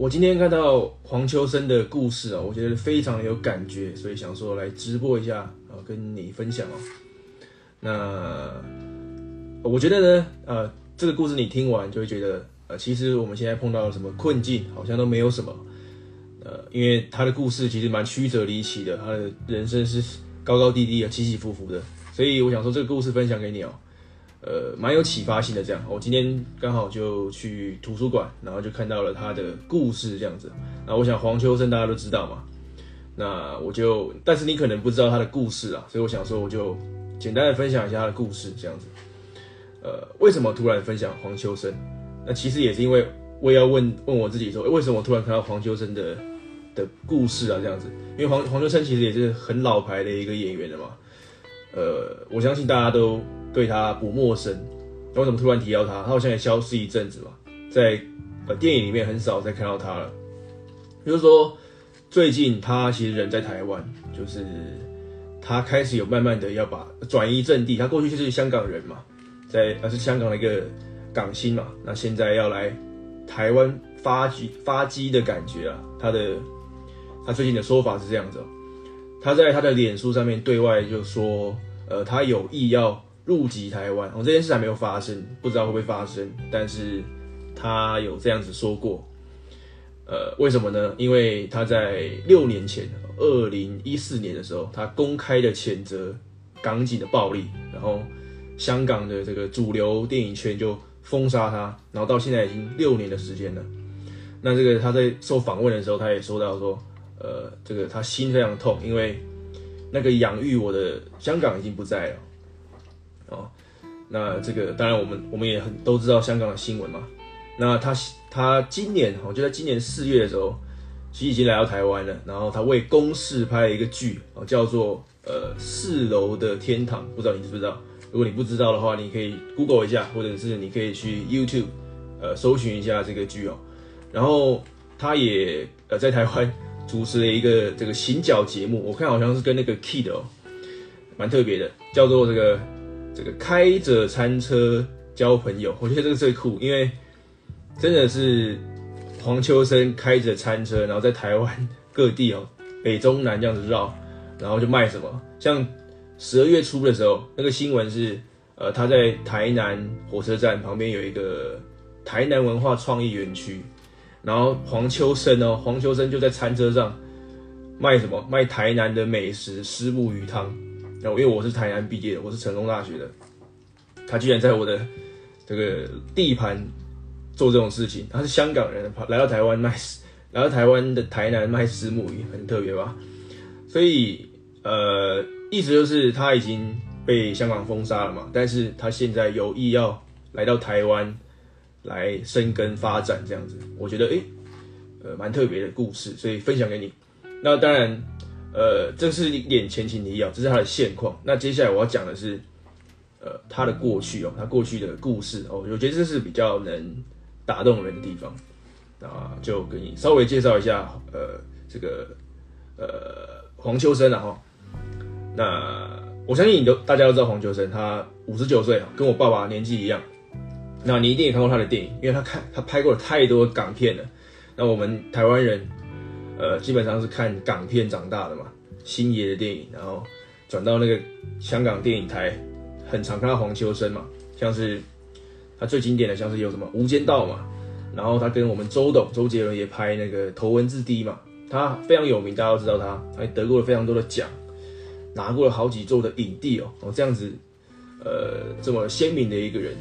我今天看到黄秋生的故事啊，我觉得非常有感觉，所以想说来直播一下啊，跟你分享哦。那我觉得呢，呃，这个故事你听完就会觉得，呃，其实我们现在碰到了什么困境，好像都没有什么。呃，因为他的故事其实蛮曲折离奇的，他的人生是高高低低的，起起伏伏的，所以我想说这个故事分享给你哦。呃，蛮有启发性的这样。我今天刚好就去图书馆，然后就看到了他的故事这样子。那我想黄秋生大家都知道嘛，那我就，但是你可能不知道他的故事啊，所以我想说我就简单的分享一下他的故事这样子。呃，为什么突然分享黄秋生？那其实也是因为我也要问问我自己说，为什么我突然看到黄秋生的的故事啊这样子？因为黄黄秋生其实也是很老牌的一个演员了嘛。呃，我相信大家都。对他不陌生，那为什么突然提到他？他好像也消失一阵子嘛，在呃电影里面很少再看到他了。就是说，最近他其实人在台湾，就是他开始有慢慢的要把转移阵地。他过去就是香港人嘛，在呃是香港的一个港星嘛，那现在要来台湾发迹发迹的感觉啊。他的他最近的说法是这样子，他在他的脸书上面对外就说，呃，他有意要。入籍台湾，我、这件事还没有发生，不知道会不会发生。但是他有这样子说过，呃，为什么呢？因为他在六年前，二零一四年的时候，他公开的谴责港警的暴力，然后香港的这个主流电影圈就封杀他，然后到现在已经六年的时间了。那这个他在受访问的时候，他也说到说，呃，这个他心非常痛，因为那个养育我的香港已经不在了。那这个当然我们我们也很都知道香港的新闻嘛。那他他今年哦，就在今年四月的时候，其实已经来到台湾了。然后他为公视拍了一个剧哦，叫做呃四楼的天堂，不知道你知不知道？如果你不知道的话，你可以 Google 一下，或者是你可以去 YouTube 呃搜寻一下这个剧哦。然后他也呃在台湾主持了一个这个行脚节目，我看好像是跟那个 Kid 哦，蛮特别的，叫做这个。这个开着餐车交朋友，我觉得这个最酷，因为真的是黄秋生开着餐车，然后在台湾各地哦，北中南这样子绕，然后就卖什么。像十二月初的时候，那个新闻是，呃，他在台南火车站旁边有一个台南文化创意园区，然后黄秋生哦，黄秋生就在餐车上卖什么？卖台南的美食虱目鱼汤。然后因为我是台南毕业的，我是成功大学的，他居然在我的这个地盘做这种事情。他是香港人，来到台湾卖，来到台湾的台南卖虱目鱼，很特别吧？所以呃，意思就是他已经被香港封杀了嘛，但是他现在有意要来到台湾来生根发展这样子，我觉得诶，呃，蛮特别的故事，所以分享给你。那当然。呃，这是一点前情提要，这是他的现况。那接下来我要讲的是，呃，他的过去哦，他过去的故事哦，我觉得这是比较能打动人的地方。啊，就给你稍微介绍一下，呃，这个呃黄秋生啊哈。那我相信你都大家都知道黄秋生，他五十九岁，跟我爸爸年纪一样。那你一定也看过他的电影，因为他看他拍过了太多港片了。那我们台湾人。呃，基本上是看港片长大的嘛，星爷的电影，然后转到那个香港电影台，很常看到黄秋生嘛，像是他最经典的，像是有什么《无间道》嘛，然后他跟我们周董、周杰伦也拍那个《头文字 D》嘛，他非常有名，大家都知道他，还得过了非常多的奖，拿过了好几座的影帝哦，哦这样子，呃，这么鲜明的一个人，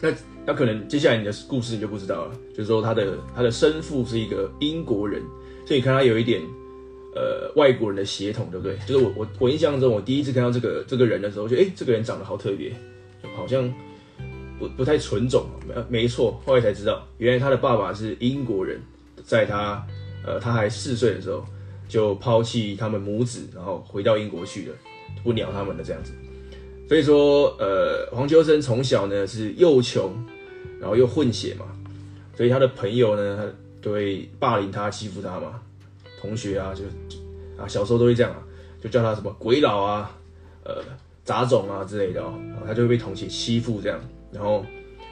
那那可能接下来你的故事你就不知道了，就是说他的他的生父是一个英国人。所以看他有一点，呃，外国人的血统，对不对？就是我我我印象中，我第一次看到这个这个人的时候，就诶、欸，这个人长得好特别，好像不不太纯种。没没错，后来才知道，原来他的爸爸是英国人，在他呃他还四岁的时候就抛弃他们母子，然后回到英国去了，不鸟他们了这样子。所以说，呃，黄秋生从小呢是又穷，然后又混血嘛，所以他的朋友呢，他。都会霸凌他、欺负他嘛，同学啊，就啊，小时候都会这样，就叫他什么鬼佬啊、呃杂种啊之类的哦，他就会被同学欺负这样，然后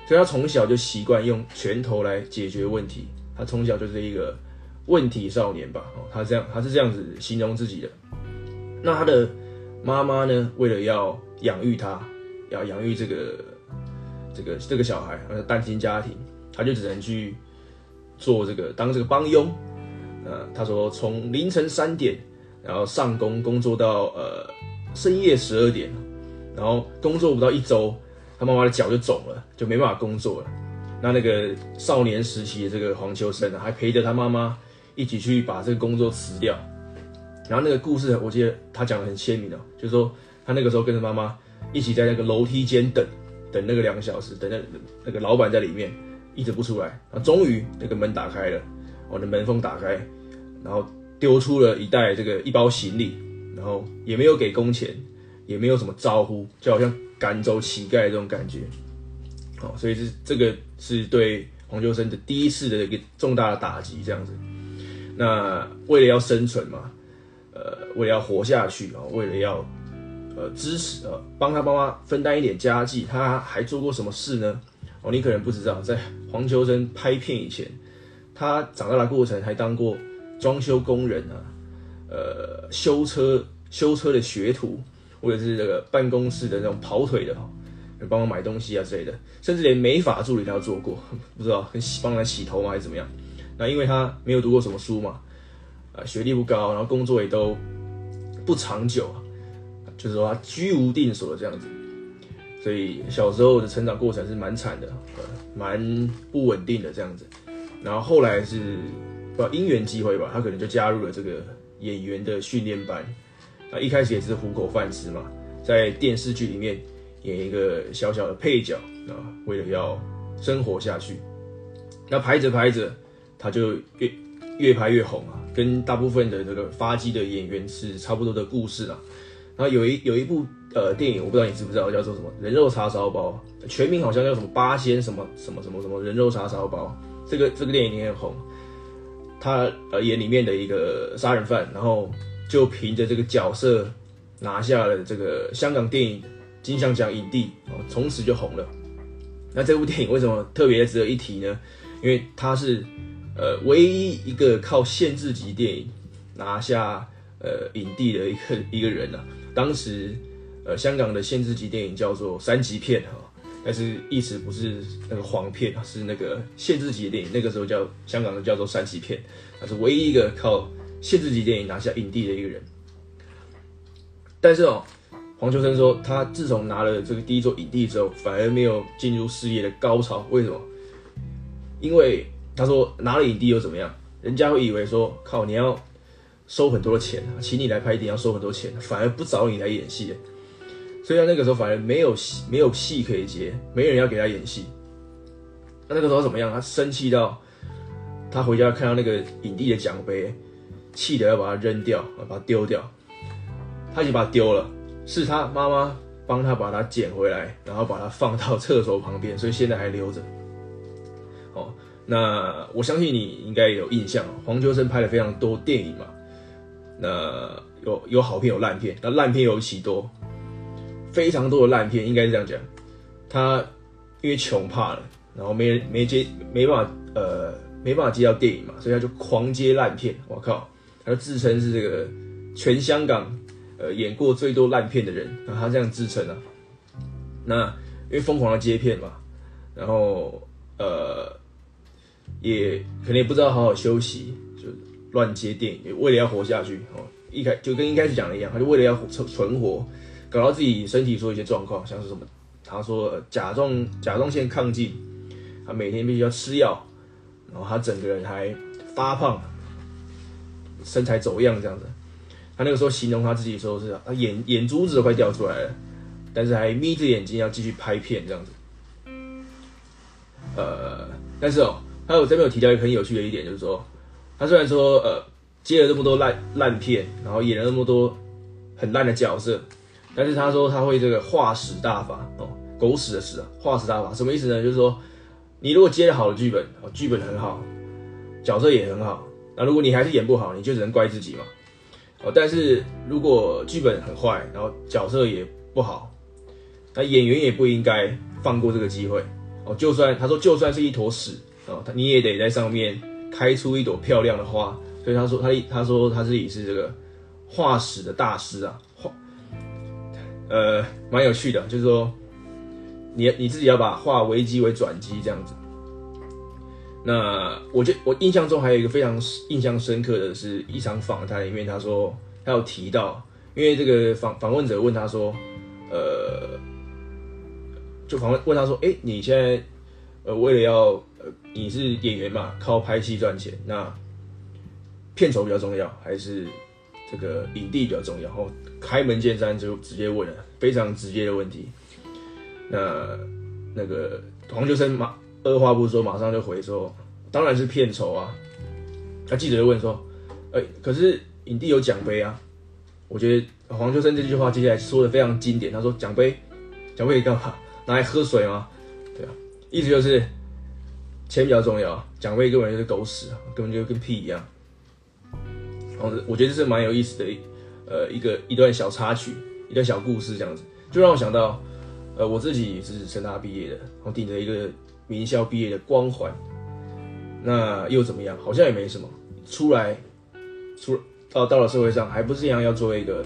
所以他从小就习惯用拳头来解决问题，他从小就是一个问题少年吧，哦，他这样，他是这样子形容自己的。那他的妈妈呢，为了要养育他，要养育这个这个这个小孩，呃，单亲家庭，他就只能去做这个当这个帮佣。呃，他说从凌晨三点，然后上工工作到呃深夜十二点，然后工作不到一周，他妈妈的脚就肿了，就没办法工作了。那那个少年时期的这个黄秋生啊，还陪着他妈妈一起去把这个工作辞掉。然后那个故事，我记得他讲的很鲜明哦，就是说他那个时候跟着妈妈一起在那个楼梯间等，等那个两个小时，等那那个老板在里面一直不出来，然后终于那个门打开了，我的门缝打开，然后丢出了一袋这个一包行李，然后也没有给工钱，也没有什么招呼，就好像赶走乞丐这种感觉。好，所以是这个是对黄秋生的第一次的一个重大的打击，这样子。那为了要生存嘛，呃，为了要活下去啊，为了要呃支持呃，帮他妈妈分担一点家计，他还做过什么事呢？你可能不知道，在黄秋生拍片以前，他长大的过程还当过装修工人啊，呃，修车修车的学徒，或者是这个办公室的那种跑腿的哈。帮我买东西啊之类的，甚至连美发助理他都做过，不知道很洗帮他洗头吗还是怎么样？那因为他没有读过什么书嘛，啊，学历不高，然后工作也都不长久啊，就是说他居无定所的这样子，所以小时候的成长过程是蛮惨的，呃，蛮不稳定的这样子。然后后来是不因缘机会吧，他可能就加入了这个演员的训练班，啊，一开始也是糊口饭吃嘛，在电视剧里面。演一个小小的配角啊，为了要生活下去，那拍着拍着，他就越越拍越红啊，跟大部分的这个发迹的演员是差不多的故事啊。然后有一有一部呃电影，我不知道你知不知道，叫做什么《人肉叉烧包》，全名好像叫什么八仙什么什么什么什么人肉叉烧包。这个这个电影也很红，他呃演里面的一个杀人犯，然后就凭着这个角色拿下了这个香港电影。金像奖影帝，从此就红了。那这部电影为什么特别值得一提呢？因为他是呃唯一一个靠限制级电影拿下呃影帝的一个一个人啊。当时呃香港的限制级电影叫做三级片哈，但是意思不是那个黄片，是那个限制级的电影。那个时候叫香港的叫做三级片，他是唯一一个靠限制级电影拿下影帝的一个人。但是哦。黄秋生说，他自从拿了这个第一座影帝之后，反而没有进入事业的高潮。为什么？因为他说拿了影帝又怎么样？人家会以为说，靠，你要收很多的钱，请你来拍电影要收很多钱，反而不找你来演戏。所以他那个时候反而没有戏，没有戏可以接，没人要给他演戏。那那个时候怎么样？他生气到他回家看到那个影帝的奖杯，气得要把它扔掉，把它丢掉。他已经把它丢了。是他妈妈帮他把它捡回来，然后把它放到厕所旁边，所以现在还留着。哦，那我相信你应该有印象，黄秋生拍了非常多电影嘛，那有有好片有烂片，那烂片尤其多，非常多的烂片，应该是这样讲。他因为穷怕了，然后没没接没办法呃没办法接到电影嘛，所以他就狂接烂片。我靠，他就自称是这个全香港。呃，演过最多烂片的人，那他这样自称啊。那因为疯狂的接片嘛，然后呃，也可能也不知道好好休息，乱接电影，为了要活下去哦。一开就跟一开始讲的一样，他就为了要存存活，搞到自己身体出一些状况，像是什么，他说甲状甲状腺亢进，他每天必须要吃药，然后他整个人还发胖，身材走样这样子。他那个时候形容他自己说是，他眼眼珠子都快掉出来了，但是还眯着眼睛要继续拍片这样子。呃，但是哦，他有这边有提到一个很有趣的一点，就是说，他虽然说呃接了这么多烂烂片，然后演了那么多很烂的角色，但是他说他会这个画屎大法哦，狗屎的屎啊，画屎大法什么意思呢？就是说，你如果接了好的剧本，哦，剧本很好，角色也很好，那如果你还是演不好，你就只能怪自己嘛。哦，但是如果剧本很坏，然后角色也不好，那演员也不应该放过这个机会。哦，就算他说就算是一坨屎，哦，他你也得在上面开出一朵漂亮的花。所以他说他他说他自己是这个画史的大师啊，画呃蛮有趣的，就是说你你自己要把画危机为转机这样子。那我觉得我印象中还有一个非常印象深刻的是一场访谈里面，他说他有提到，因为这个访访问者问他说，呃，就访问问他说，哎，你现在呃为了要呃你是演员嘛，靠拍戏赚钱，那片酬比较重要，还是这个影帝比较重要？然后开门见山就直接问了非常直接的问题。那那个黄秋生马。二话不说，马上就回说：“当然是片酬啊！”那记者就问说：“哎、可是影帝有奖杯啊？”我觉得黄秋生这句话接下来说的非常经典。他说：“奖杯，奖杯干嘛？拿来喝水吗？”对啊，意思就是钱比较重要，奖杯根本就是狗屎，根本就跟屁一样。然后我觉得这是蛮有意思的，呃，一个一段小插曲，一段小故事，这样子就让我想到，呃，我自己是成大毕业的，然后顶着一个。名校毕业的光环，那又怎么样？好像也没什么。出来，出到到了社会上，还不是一样要做一个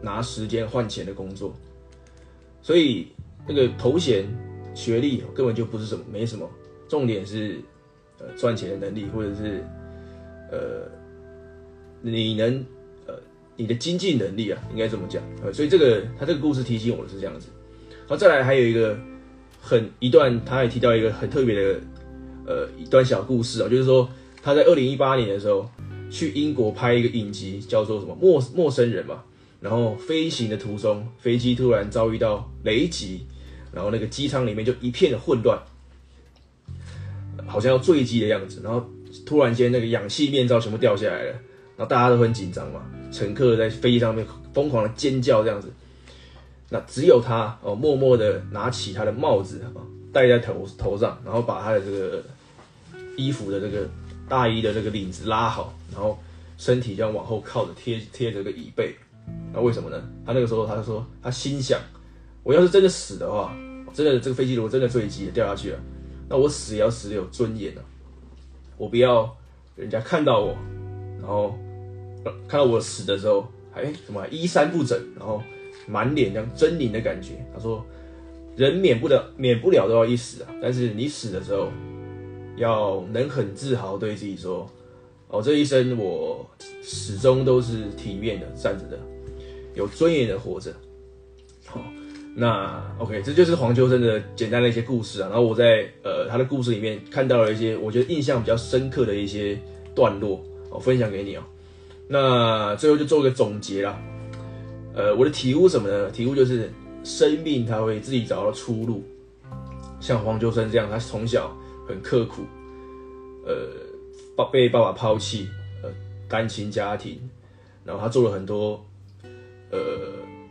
拿时间换钱的工作。所以那个头衔、学历根本就不是什么，没什么。重点是呃赚钱的能力，或者是呃你能呃你的经济能力啊，应该这么讲。呃，所以这个他这个故事提醒我的是这样子。好，再来还有一个。很一段，他也提到一个很特别的，呃，一段小故事啊，就是说他在二零一八年的时候去英国拍一个影集，叫做什么陌陌生人嘛。然后飞行的途中，飞机突然遭遇到雷击，然后那个机舱里面就一片的混乱，好像要坠机的样子。然后突然间那个氧气面罩全部掉下来了，然后大家都很紧张嘛，乘客在飞机上面疯狂的尖叫这样子。那只有他哦，默默的拿起他的帽子，戴在头头上，然后把他的这个衣服的这个大衣的这个领子拉好，然后身体这样往后靠着贴贴着个椅背。那为什么呢？他那个时候他就说，他心想，我要是真的死的话，真的这个飞机如果真的坠机了掉下去了，那我死也要死的有尊严啊！我不要人家看到我，然后看到我死的时候还什么衣衫不整，然后。满脸这样狰狞的感觉，他说：“人免不了免不了都要一死啊，但是你死的时候，要能很自豪对自己说，哦，这一生我始终都是体面的站着的，有尊严的活着。”那 OK，这就是黄秋生的简单的一些故事啊。然后我在呃他的故事里面看到了一些我觉得印象比较深刻的一些段落，我分享给你哦。那最后就做个总结啦。呃，我的体悟什么呢？体悟就是生命它会自己找到出路。像黄秋生这样，他从小很刻苦，呃，爸被爸爸抛弃，呃，单亲家庭，然后他做了很多，呃，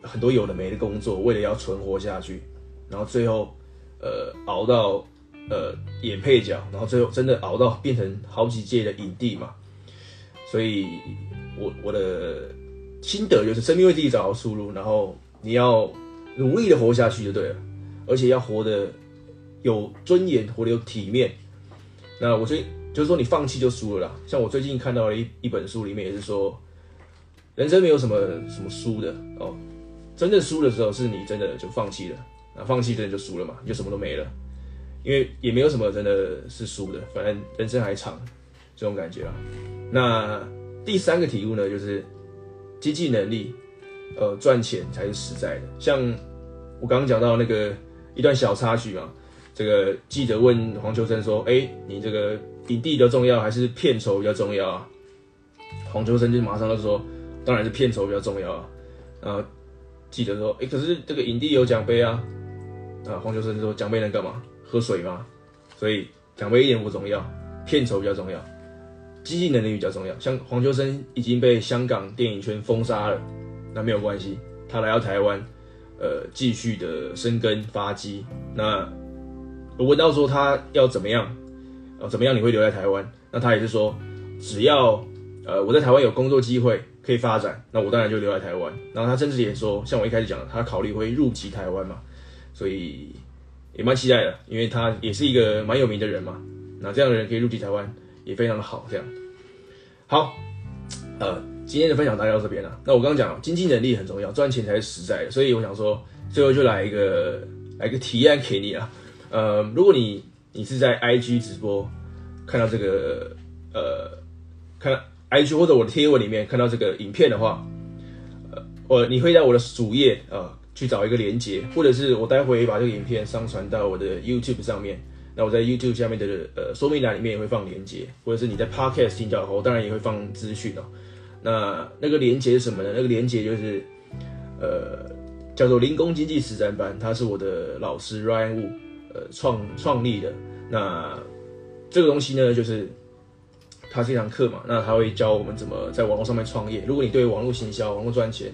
很多有的没的工作，为了要存活下去，然后最后，呃，熬到呃演配角，然后最后真的熬到变成好几届的影帝嘛。所以我我的。心得就是生命为自己找到出路，然后你要努力的活下去就对了，而且要活得有尊严，活得有体面。那我最就是说，你放弃就输了啦。像我最近看到了一一本书，里面也是说，人生没有什么什么输的哦，真正输的时候是你真的就放弃了，那放弃真的就输了嘛，就什么都没了，因为也没有什么真的是输的，反正人生还长，这种感觉啊。那第三个题目呢，就是。经济能力，呃，赚钱才是实在的。像我刚刚讲到那个一段小插曲嘛，这个记者问黄秋生说：“哎、你这个影帝比较重要，还是片酬比较重要啊？”黄秋生就马上就说：“当然是片酬比较重要啊。”然后记者说：“哎、可是这个影帝有奖杯啊。”啊，黄秋生说：“奖杯能干嘛？喝水吗？”所以奖杯一点不重要，片酬比较重要。经济能力比较重要，像黄秋生已经被香港电影圈封杀了，那没有关系，他来到台湾，呃，继续的生根发迹。那我问到说他要怎么样，呃，怎么样你会留在台湾？那他也是说，只要呃我在台湾有工作机会可以发展，那我当然就留在台湾。然后他甚至也说，像我一开始讲的，他考虑会入籍台湾嘛，所以也蛮期待的，因为他也是一个蛮有名的人嘛。那这样的人可以入籍台湾。也非常的好。这样，好，呃，今天的分享大概到这边了。那我刚刚讲了经济能力很重要，赚钱才是实在的，所以我想说，最后就来一个来一个提案给你啊。呃，如果你你是在 IG 直播看到这个呃，看到 IG 或者我的贴文里面看到这个影片的话，呃，我你会在我的主页啊。呃去找一个连接，或者是我待会把这个影片上传到我的 YouTube 上面。那我在 YouTube 下面的呃说明栏里面也会放连接，或者是你在 Podcast 听到的话，我当然也会放资讯哦。那那个连接是什么呢？那个连接就是呃叫做零工经济实战班，他是我的老师 Ryan Wu 呃创创立的。那这个东西呢，就是他是一堂课嘛，那他会教我们怎么在网络上面创业。如果你对网络行销、网络赚钱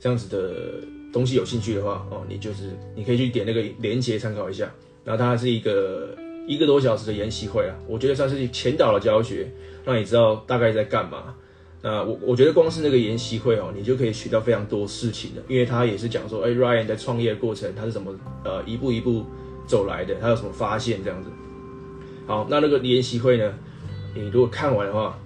这样子的。东西有兴趣的话，哦，你就是你可以去点那个链接参考一下。然后它是一个一个多小时的研习会啊，我觉得算是前导的教学，让你知道大概在干嘛。那我我觉得光是那个研习会哦，你就可以学到非常多事情的，因为他也是讲说，哎，Ryan 在创业过程他是怎么呃一步一步走来的，他有什么发现这样子。好，那那个研习会呢，你如果看完的话，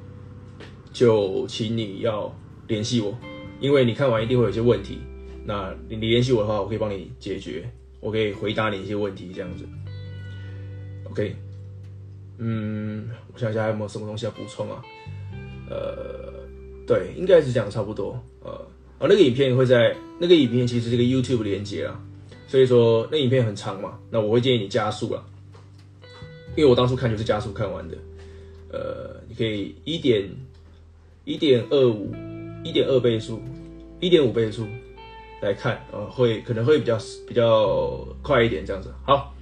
就请你要联系我，因为你看完一定会有些问题。那你联系我的话，我可以帮你解决，我可以回答你一些问题，这样子。OK，嗯，我想一下还有没有什么东西要补充啊？呃，对，应该是讲的差不多。呃，啊，那个影片会在那个影片其实是个 YouTube 连接啊，所以说那影片很长嘛，那我会建议你加速了，因为我当初看就是加速看完的。呃，你可以一点一点二五一点二倍速，一点五倍速。来看，呃，会可能会比较比较快一点这样子。好，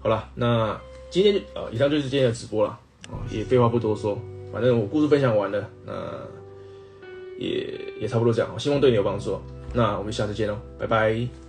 好了，那今天呃，以上就是今天的直播了，啊，也废话不多说，反正我故事分享完了，那也也差不多这样，希望对你有帮助。那我们下次见喽，拜拜。